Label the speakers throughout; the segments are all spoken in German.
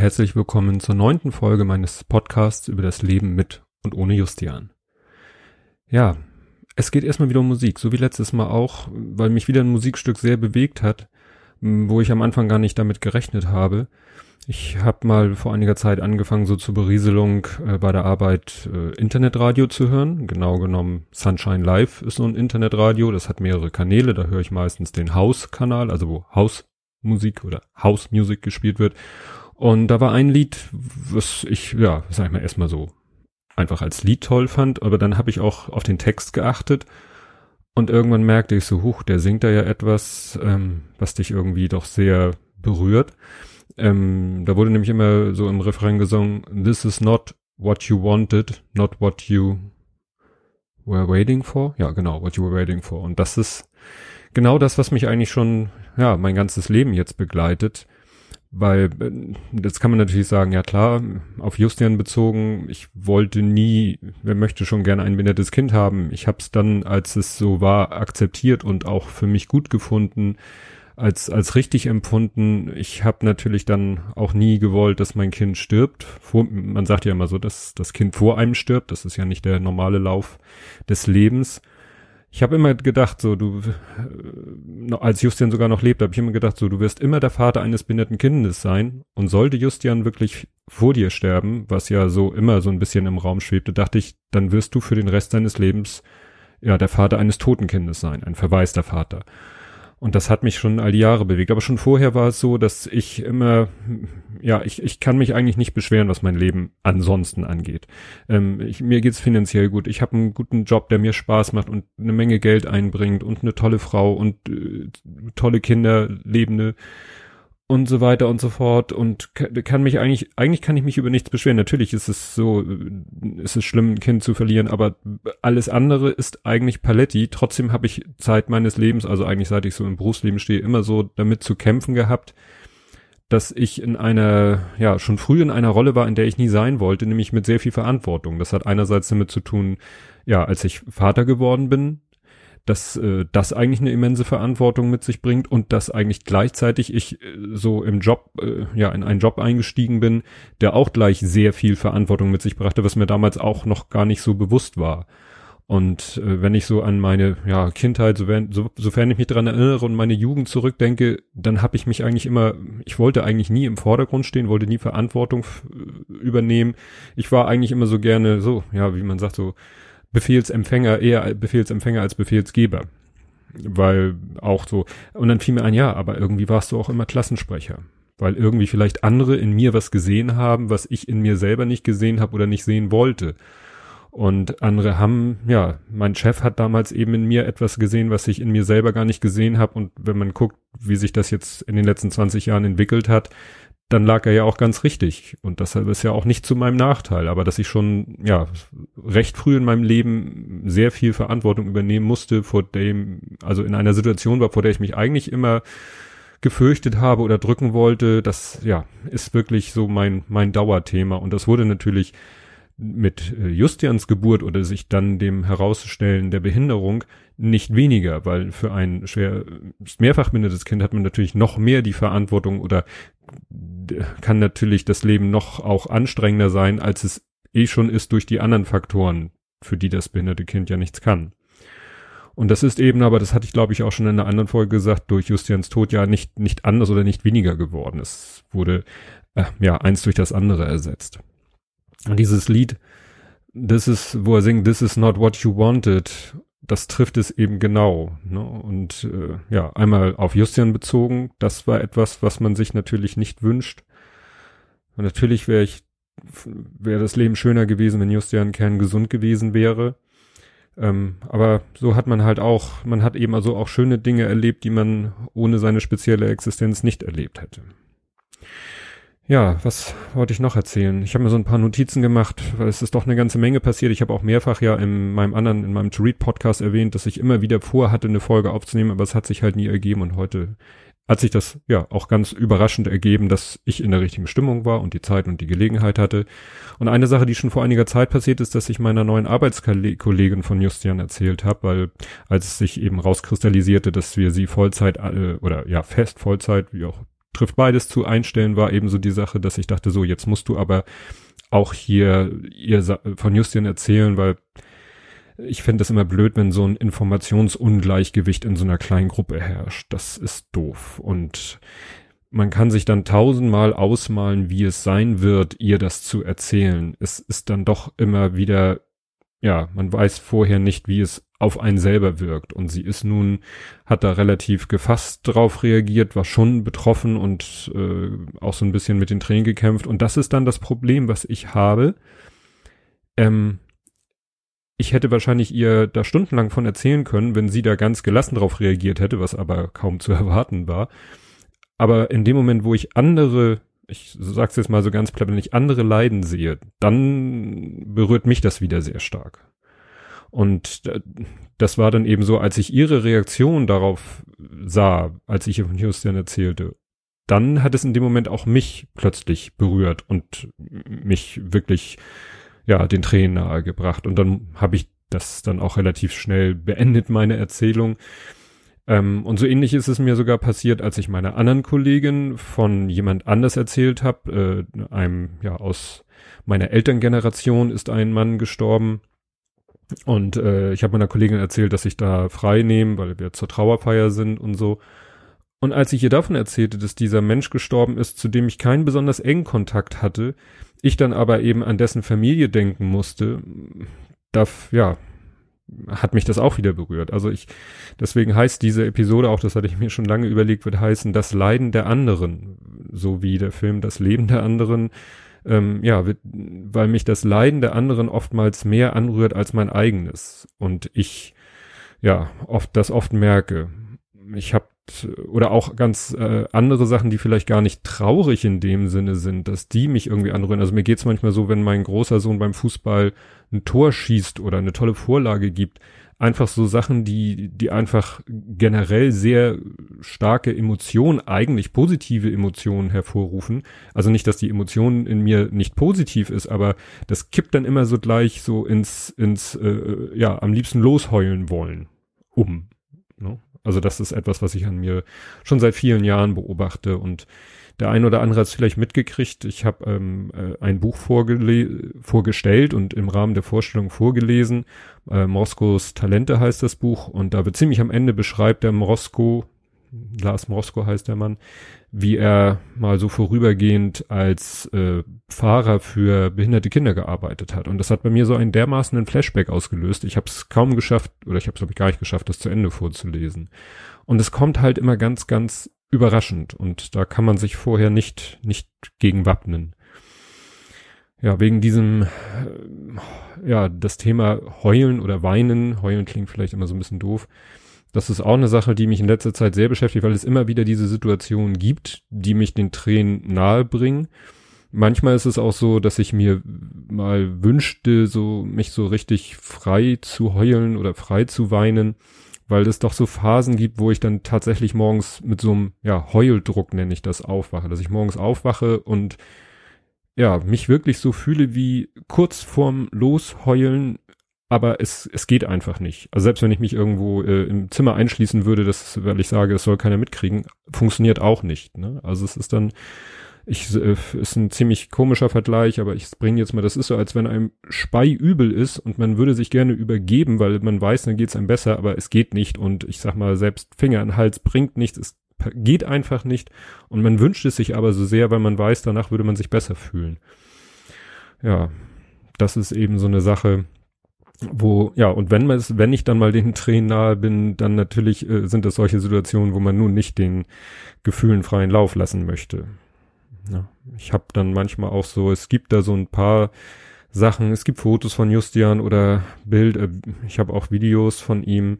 Speaker 1: herzlich willkommen zur neunten Folge meines Podcasts über das Leben mit und ohne Justian. Ja, es geht erstmal wieder um Musik, so wie letztes Mal auch, weil mich wieder ein Musikstück sehr bewegt hat, wo ich am Anfang gar nicht damit gerechnet habe. Ich habe mal vor einiger Zeit angefangen, so zur Berieselung äh, bei der Arbeit äh, Internetradio zu hören. Genau genommen Sunshine Live ist so ein Internetradio, das hat mehrere Kanäle, da höre ich meistens den House-Kanal, also wo House-Musik oder House-Music gespielt wird. Und da war ein Lied, was ich, ja, sag ich mal, erstmal so einfach als Lied toll fand, aber dann habe ich auch auf den Text geachtet und irgendwann merkte ich so, huch, der singt da ja etwas, ähm, was dich irgendwie doch sehr berührt. Ähm, da wurde nämlich immer so im Refrain gesungen, this is not what you wanted, not what you were waiting for. Ja, genau, what you were waiting for. Und das ist genau das, was mich eigentlich schon, ja, mein ganzes Leben jetzt begleitet. Weil, das kann man natürlich sagen, ja klar, auf Justian bezogen, ich wollte nie, wer möchte schon gerne ein behindertes Kind haben. Ich habe es dann, als es so war, akzeptiert und auch für mich gut gefunden, als, als richtig empfunden. Ich habe natürlich dann auch nie gewollt, dass mein Kind stirbt. Vor, man sagt ja immer so, dass das Kind vor einem stirbt. Das ist ja nicht der normale Lauf des Lebens ich habe immer gedacht, so du, äh, als Justian sogar noch lebt, habe ich immer gedacht, so du wirst immer der Vater eines behinderten Kindes sein. Und sollte Justian wirklich vor dir sterben, was ja so immer so ein bisschen im Raum schwebte, dachte ich, dann wirst du für den Rest deines Lebens ja der Vater eines toten Kindes sein, ein verwaister Vater. Und das hat mich schon all die Jahre bewegt. Aber schon vorher war es so, dass ich immer, ja, ich, ich kann mich eigentlich nicht beschweren, was mein Leben ansonsten angeht. Ähm, ich, mir geht's finanziell gut. Ich habe einen guten Job, der mir Spaß macht und eine Menge Geld einbringt und eine tolle Frau und äh, tolle Kinder, lebende und so weiter und so fort und kann mich eigentlich, eigentlich kann ich mich über nichts beschweren. Natürlich ist es so, ist es schlimm, ein Kind zu verlieren, aber alles andere ist eigentlich Paletti. Trotzdem habe ich Zeit meines Lebens, also eigentlich seit ich so im Berufsleben stehe, immer so damit zu kämpfen gehabt, dass ich in einer, ja, schon früh in einer Rolle war, in der ich nie sein wollte, nämlich mit sehr viel Verantwortung. Das hat einerseits damit zu tun, ja, als ich Vater geworden bin, dass äh, das eigentlich eine immense Verantwortung mit sich bringt und dass eigentlich gleichzeitig ich äh, so im Job, äh, ja, in einen Job eingestiegen bin, der auch gleich sehr viel Verantwortung mit sich brachte, was mir damals auch noch gar nicht so bewusst war. Und äh, wenn ich so an meine ja, Kindheit, so, so, sofern ich mich daran erinnere und meine Jugend zurückdenke, dann habe ich mich eigentlich immer, ich wollte eigentlich nie im Vordergrund stehen, wollte nie Verantwortung übernehmen. Ich war eigentlich immer so gerne so, ja, wie man sagt, so Befehlsempfänger, eher Befehlsempfänger als Befehlsgeber. Weil auch so, und dann fiel mir ein, ja, aber irgendwie warst du auch immer Klassensprecher. Weil irgendwie vielleicht andere in mir was gesehen haben, was ich in mir selber nicht gesehen habe oder nicht sehen wollte. Und andere haben, ja, mein Chef hat damals eben in mir etwas gesehen, was ich in mir selber gar nicht gesehen habe. Und wenn man guckt, wie sich das jetzt in den letzten 20 Jahren entwickelt hat, dann lag er ja auch ganz richtig. Und deshalb ist ja auch nicht zu meinem Nachteil, aber dass ich schon, ja, recht früh in meinem Leben sehr viel Verantwortung übernehmen musste, vor dem, also in einer Situation war, vor der ich mich eigentlich immer gefürchtet habe oder drücken wollte, das, ja, ist wirklich so mein, mein Dauerthema. Und das wurde natürlich mit äh, Justians Geburt oder sich dann dem Herausstellen der Behinderung nicht weniger, weil für ein schwer mehrfach behindertes Kind hat man natürlich noch mehr die Verantwortung oder kann natürlich das Leben noch auch anstrengender sein, als es eh schon ist durch die anderen Faktoren, für die das behinderte Kind ja nichts kann. Und das ist eben, aber das hatte ich glaube ich auch schon in einer anderen Folge gesagt, durch Justians Tod ja nicht, nicht anders oder nicht weniger geworden. Es wurde, äh, ja, eins durch das andere ersetzt. Und dieses Lied, das ist, wo er singt, this is not what you wanted, das trifft es eben genau. Ne? Und äh, ja, einmal auf Justian bezogen, das war etwas, was man sich natürlich nicht wünscht. Und natürlich wäre ich, wäre das Leben schöner gewesen, wenn Justian Kern gesund gewesen wäre. Ähm, aber so hat man halt auch, man hat eben also auch schöne Dinge erlebt, die man ohne seine spezielle Existenz nicht erlebt hätte. Ja, was wollte ich noch erzählen? Ich habe mir so ein paar Notizen gemacht, weil es ist doch eine ganze Menge passiert. Ich habe auch mehrfach ja in meinem anderen, in meinem To-Read-Podcast erwähnt, dass ich immer wieder vorhatte, eine Folge aufzunehmen, aber es hat sich halt nie ergeben und heute hat sich das ja auch ganz überraschend ergeben, dass ich in der richtigen Stimmung war und die Zeit und die Gelegenheit hatte. Und eine Sache, die schon vor einiger Zeit passiert ist, dass ich meiner neuen Arbeitskollegin von Justian erzählt habe, weil als es sich eben rauskristallisierte, dass wir sie Vollzeit äh, oder ja fest Vollzeit, wie auch trifft beides zu. Einstellen war eben so die Sache, dass ich dachte, so, jetzt musst du aber auch hier ihr von Justin erzählen, weil ich finde es immer blöd, wenn so ein Informationsungleichgewicht in so einer kleinen Gruppe herrscht. Das ist doof. Und man kann sich dann tausendmal ausmalen, wie es sein wird, ihr das zu erzählen. Es ist dann doch immer wieder, ja, man weiß vorher nicht, wie es auf einen selber wirkt. Und sie ist nun, hat da relativ gefasst drauf reagiert, war schon betroffen und äh, auch so ein bisschen mit den Tränen gekämpft. Und das ist dann das Problem, was ich habe. Ähm, ich hätte wahrscheinlich ihr da stundenlang von erzählen können, wenn sie da ganz gelassen drauf reagiert hätte, was aber kaum zu erwarten war. Aber in dem Moment, wo ich andere, ich sag's jetzt mal so ganz platt, wenn ich andere leiden sehe, dann berührt mich das wieder sehr stark. Und das war dann eben so, als ich ihre Reaktion darauf sah, als ich ihr von Houston erzählte, dann hat es in dem Moment auch mich plötzlich berührt und mich wirklich ja, den Tränen nahe gebracht. Und dann habe ich das dann auch relativ schnell beendet, meine Erzählung. Ähm, und so ähnlich ist es mir sogar passiert, als ich meiner anderen Kollegin von jemand anders erzählt habe, äh, einem, ja, aus meiner Elterngeneration ist ein Mann gestorben. Und äh, ich habe meiner Kollegin erzählt, dass ich da frei nehme, weil wir zur Trauerfeier sind und so. Und als ich ihr davon erzählte, dass dieser Mensch gestorben ist, zu dem ich keinen besonders engen Kontakt hatte, ich dann aber eben an dessen Familie denken musste, da, ja, hat mich das auch wieder berührt. Also ich, deswegen heißt diese Episode auch, das hatte ich mir schon lange überlegt, wird heißen, das Leiden der anderen, so wie der Film Das Leben der anderen, ähm, ja, weil mich das Leiden der anderen oftmals mehr anrührt als mein eigenes und ich, ja, oft das oft merke. Ich habe oder auch ganz äh, andere Sachen, die vielleicht gar nicht traurig in dem Sinne sind, dass die mich irgendwie anrühren. Also mir geht's manchmal so, wenn mein großer Sohn beim Fußball ein Tor schießt oder eine tolle Vorlage gibt, einfach so Sachen, die, die einfach generell sehr starke Emotionen, eigentlich positive Emotionen hervorrufen. Also nicht, dass die Emotion in mir nicht positiv ist, aber das kippt dann immer so gleich so ins, ins, äh, ja, am liebsten losheulen wollen um. Ne? Also das ist etwas, was ich an mir schon seit vielen Jahren beobachte und der ein oder andere hat es vielleicht mitgekriegt. Ich habe ähm, äh, ein Buch vorgestellt und im Rahmen der Vorstellung vorgelesen. Äh, Moskos Talente heißt das Buch und da wird ziemlich am Ende beschreibt der Mosko, Lars Mosko heißt der Mann, wie er mal so vorübergehend als äh, Fahrer für behinderte Kinder gearbeitet hat. Und das hat bei mir so einen dermaßenen Flashback ausgelöst. Ich habe es kaum geschafft, oder ich habe es glaube ich gar nicht geschafft, das zu Ende vorzulesen. Und es kommt halt immer ganz, ganz überraschend. Und da kann man sich vorher nicht, nicht gegen wappnen. Ja, wegen diesem, äh, ja, das Thema Heulen oder Weinen, Heulen klingt vielleicht immer so ein bisschen doof, das ist auch eine Sache, die mich in letzter Zeit sehr beschäftigt, weil es immer wieder diese Situationen gibt, die mich den Tränen nahe bringen. Manchmal ist es auch so, dass ich mir mal wünschte, so mich so richtig frei zu heulen oder frei zu weinen, weil es doch so Phasen gibt, wo ich dann tatsächlich morgens mit so einem ja Heuldruck nenne ich das aufwache, dass ich morgens aufwache und ja mich wirklich so fühle wie kurz vorm Losheulen aber es, es geht einfach nicht. Also selbst wenn ich mich irgendwo äh, im Zimmer einschließen würde, das, weil ich sage, es soll keiner mitkriegen, funktioniert auch nicht. Ne? Also es ist dann, ich, äh, ist ein ziemlich komischer Vergleich, aber ich bringe jetzt mal, das ist so, als wenn einem Spei übel ist und man würde sich gerne übergeben, weil man weiß, dann geht's einem besser, aber es geht nicht und ich sag mal, selbst Finger in den Hals bringt nichts, es geht einfach nicht und man wünscht es sich aber so sehr, weil man weiß, danach würde man sich besser fühlen. Ja, das ist eben so eine Sache, wo, ja, und wenn man es, wenn ich dann mal den Tränen nahe bin, dann natürlich äh, sind das solche Situationen, wo man nun nicht den Gefühlen freien Lauf lassen möchte. Ja, ich habe dann manchmal auch so, es gibt da so ein paar Sachen, es gibt Fotos von Justian oder Bild, äh, ich habe auch Videos von ihm,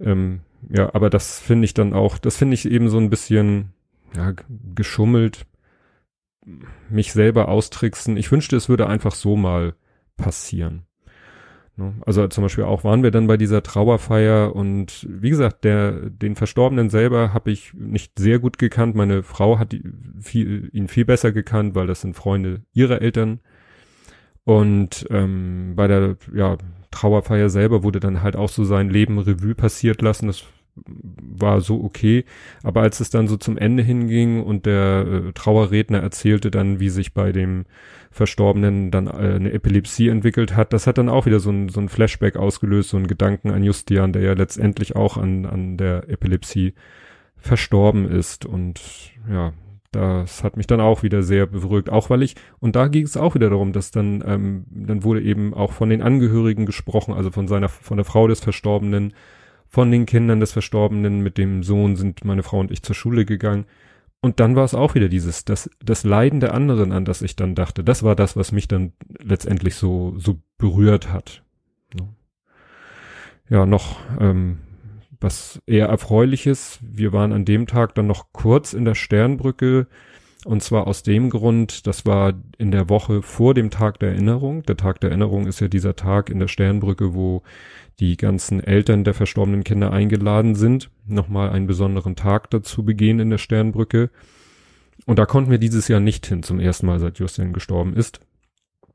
Speaker 1: ähm, ja, aber das finde ich dann auch, das finde ich eben so ein bisschen, ja, geschummelt, mich selber austricksen. Ich wünschte, es würde einfach so mal passieren. Ne? Also zum Beispiel auch waren wir dann bei dieser Trauerfeier und wie gesagt, der den Verstorbenen selber habe ich nicht sehr gut gekannt. Meine Frau hat viel, ihn viel besser gekannt, weil das sind Freunde ihrer Eltern. Und ähm, bei der ja, Trauerfeier selber wurde dann halt auch so sein Leben Revue passiert lassen. Das war so okay. Aber als es dann so zum Ende hinging und der äh, Trauerredner erzählte dann, wie sich bei dem Verstorbenen dann äh, eine Epilepsie entwickelt hat, das hat dann auch wieder so ein, so ein Flashback ausgelöst, so ein Gedanken an Justian, der ja letztendlich auch an, an der Epilepsie verstorben ist. Und ja, das hat mich dann auch wieder sehr beruhigt, auch weil ich, und da ging es auch wieder darum, dass dann, ähm, dann wurde eben auch von den Angehörigen gesprochen, also von seiner, von der Frau des Verstorbenen, von den Kindern des Verstorbenen, mit dem Sohn sind meine Frau und ich zur Schule gegangen. Und dann war es auch wieder dieses, das, das Leiden der anderen, an das ich dann dachte, das war das, was mich dann letztendlich so, so berührt hat. Ja, noch ähm, was eher erfreuliches. Wir waren an dem Tag dann noch kurz in der Sternbrücke und zwar aus dem Grund, das war in der Woche vor dem Tag der Erinnerung. Der Tag der Erinnerung ist ja dieser Tag in der Sternbrücke, wo die ganzen Eltern der verstorbenen Kinder eingeladen sind, nochmal einen besonderen Tag dazu begehen in der Sternbrücke. Und da konnten wir dieses Jahr nicht hin, zum ersten Mal seit Justin gestorben ist.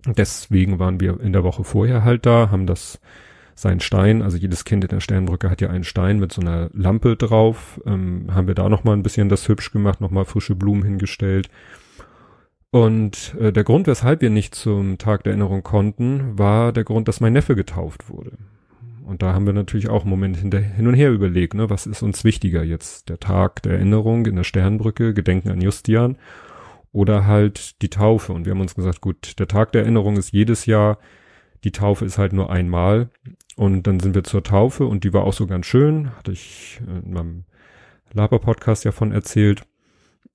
Speaker 1: Deswegen waren wir in der Woche vorher halt da, haben das sein Stein, also jedes Kind in der Sternbrücke hat ja einen Stein mit so einer Lampe drauf, ähm, haben wir da nochmal ein bisschen das hübsch gemacht, nochmal frische Blumen hingestellt. Und äh, der Grund, weshalb wir nicht zum Tag der Erinnerung konnten, war der Grund, dass mein Neffe getauft wurde. Und da haben wir natürlich auch einen Moment hin und her überlegt, ne, was ist uns wichtiger jetzt? Der Tag der Erinnerung in der Sternbrücke, Gedenken an Justian oder halt die Taufe. Und wir haben uns gesagt, gut, der Tag der Erinnerung ist jedes Jahr, die Taufe ist halt nur einmal. Und dann sind wir zur Taufe und die war auch so ganz schön, hatte ich in meinem Laber-Podcast ja von erzählt.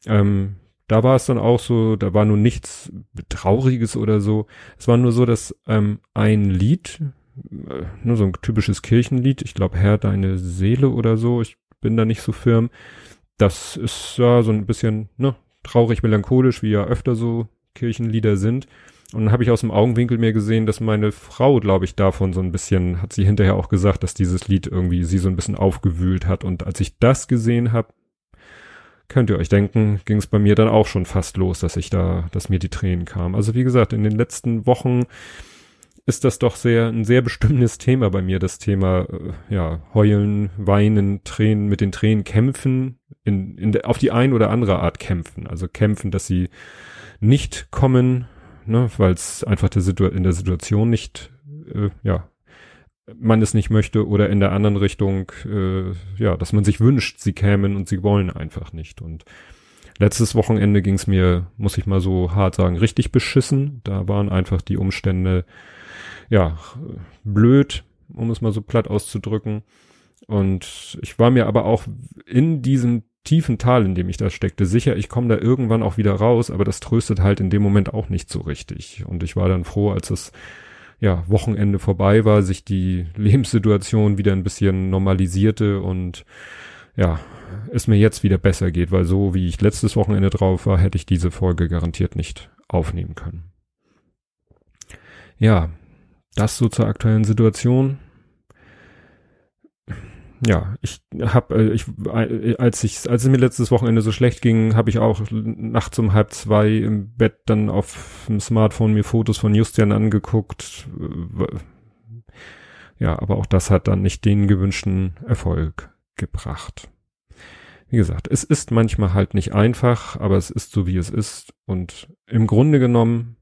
Speaker 1: Ähm, da war es dann auch so, da war nun nichts Trauriges oder so. Es war nur so, dass ähm, ein Lied, äh, nur so ein typisches Kirchenlied, ich glaube Herr, deine Seele oder so, ich bin da nicht so firm. Das ist ja so ein bisschen ne, traurig, melancholisch, wie ja öfter so Kirchenlieder sind. Und dann habe ich aus dem Augenwinkel mir gesehen, dass meine Frau, glaube ich, davon so ein bisschen, hat sie hinterher auch gesagt, dass dieses Lied irgendwie sie so ein bisschen aufgewühlt hat. Und als ich das gesehen habe, könnt ihr euch denken, ging es bei mir dann auch schon fast los, dass ich da, dass mir die Tränen kamen. Also wie gesagt, in den letzten Wochen ist das doch sehr ein sehr bestimmendes Thema bei mir, das Thema äh, ja heulen, weinen, Tränen, mit den Tränen kämpfen, in, in auf die ein oder andere Art kämpfen. Also kämpfen, dass sie nicht kommen, ne, weil es einfach der Situ in der Situation nicht, äh, ja, man es nicht möchte oder in der anderen Richtung, äh, ja, dass man sich wünscht, sie kämen und sie wollen einfach nicht. Und letztes Wochenende ging es mir, muss ich mal so hart sagen, richtig beschissen. Da waren einfach die Umstände, ja, blöd, um es mal so platt auszudrücken. Und ich war mir aber auch in diesem tiefen Tal, in dem ich da steckte, sicher, ich komme da irgendwann auch wieder raus, aber das tröstet halt in dem Moment auch nicht so richtig. Und ich war dann froh, als es ja Wochenende vorbei war, sich die Lebenssituation wieder ein bisschen normalisierte und ja, es mir jetzt wieder besser geht, weil so wie ich letztes Wochenende drauf war, hätte ich diese Folge garantiert nicht aufnehmen können. Ja, das so zur aktuellen Situation ja, ich habe, äh, ich, äh, als ich, als es mir letztes Wochenende so schlecht ging, habe ich auch nachts um halb zwei im Bett dann auf dem Smartphone mir Fotos von Justian angeguckt. Ja, aber auch das hat dann nicht den gewünschten Erfolg gebracht. Wie gesagt, es ist manchmal halt nicht einfach, aber es ist so, wie es ist. Und im Grunde genommen,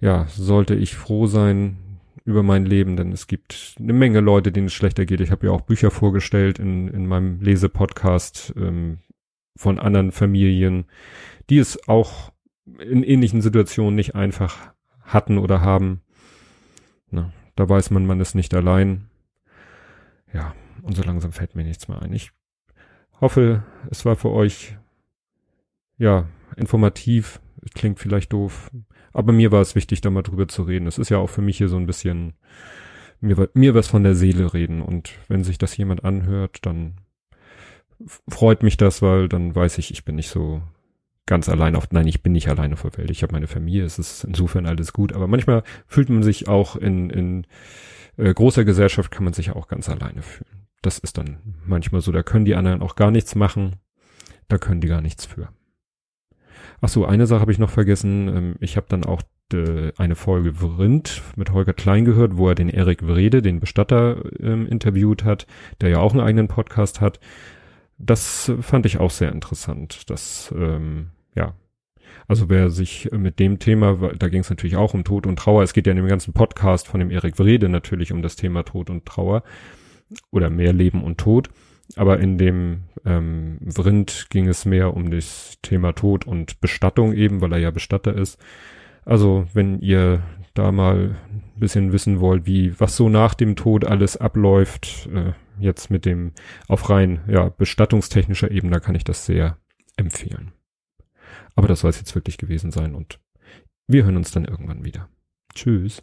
Speaker 1: ja, sollte ich froh sein, über mein Leben, denn es gibt eine Menge Leute, denen es schlechter geht. Ich habe ja auch Bücher vorgestellt in, in meinem Lesepodcast ähm, von anderen Familien, die es auch in ähnlichen Situationen nicht einfach hatten oder haben. Na, da weiß man, man ist nicht allein. Ja, und so langsam fällt mir nichts mehr ein. Ich hoffe, es war für euch ja informativ. Klingt vielleicht doof. Aber mir war es wichtig, da mal drüber zu reden. Es ist ja auch für mich hier so ein bisschen mir, mir was von der Seele reden. Und wenn sich das jemand anhört, dann freut mich das, weil dann weiß ich, ich bin nicht so ganz allein auf, nein, ich bin nicht alleine auf der Welt. Ich habe meine Familie, es ist insofern alles gut. Aber manchmal fühlt man sich auch in, in äh, großer Gesellschaft kann man sich auch ganz alleine fühlen. Das ist dann manchmal so, da können die anderen auch gar nichts machen. Da können die gar nichts für. Ach so, eine Sache habe ich noch vergessen. Ähm, ich habe dann auch äh, eine Folge Vrind mit Holger Klein gehört, wo er den Erik Wrede, den Bestatter, ähm, interviewt hat, der ja auch einen eigenen Podcast hat. Das fand ich auch sehr interessant. Das, ähm, ja, also wer sich mit dem Thema, da ging es natürlich auch um Tod und Trauer, es geht ja in dem ganzen Podcast von dem Erik Wrede natürlich um das Thema Tod und Trauer oder mehr Leben und Tod. Aber in dem ähm, Vrind ging es mehr um das Thema Tod und Bestattung eben, weil er ja Bestatter ist. Also wenn ihr da mal ein bisschen wissen wollt, wie was so nach dem Tod alles abläuft, äh, jetzt mit dem auf rein ja bestattungstechnischer Ebene, kann ich das sehr empfehlen. Aber das soll es jetzt wirklich gewesen sein und wir hören uns dann irgendwann wieder. Tschüss.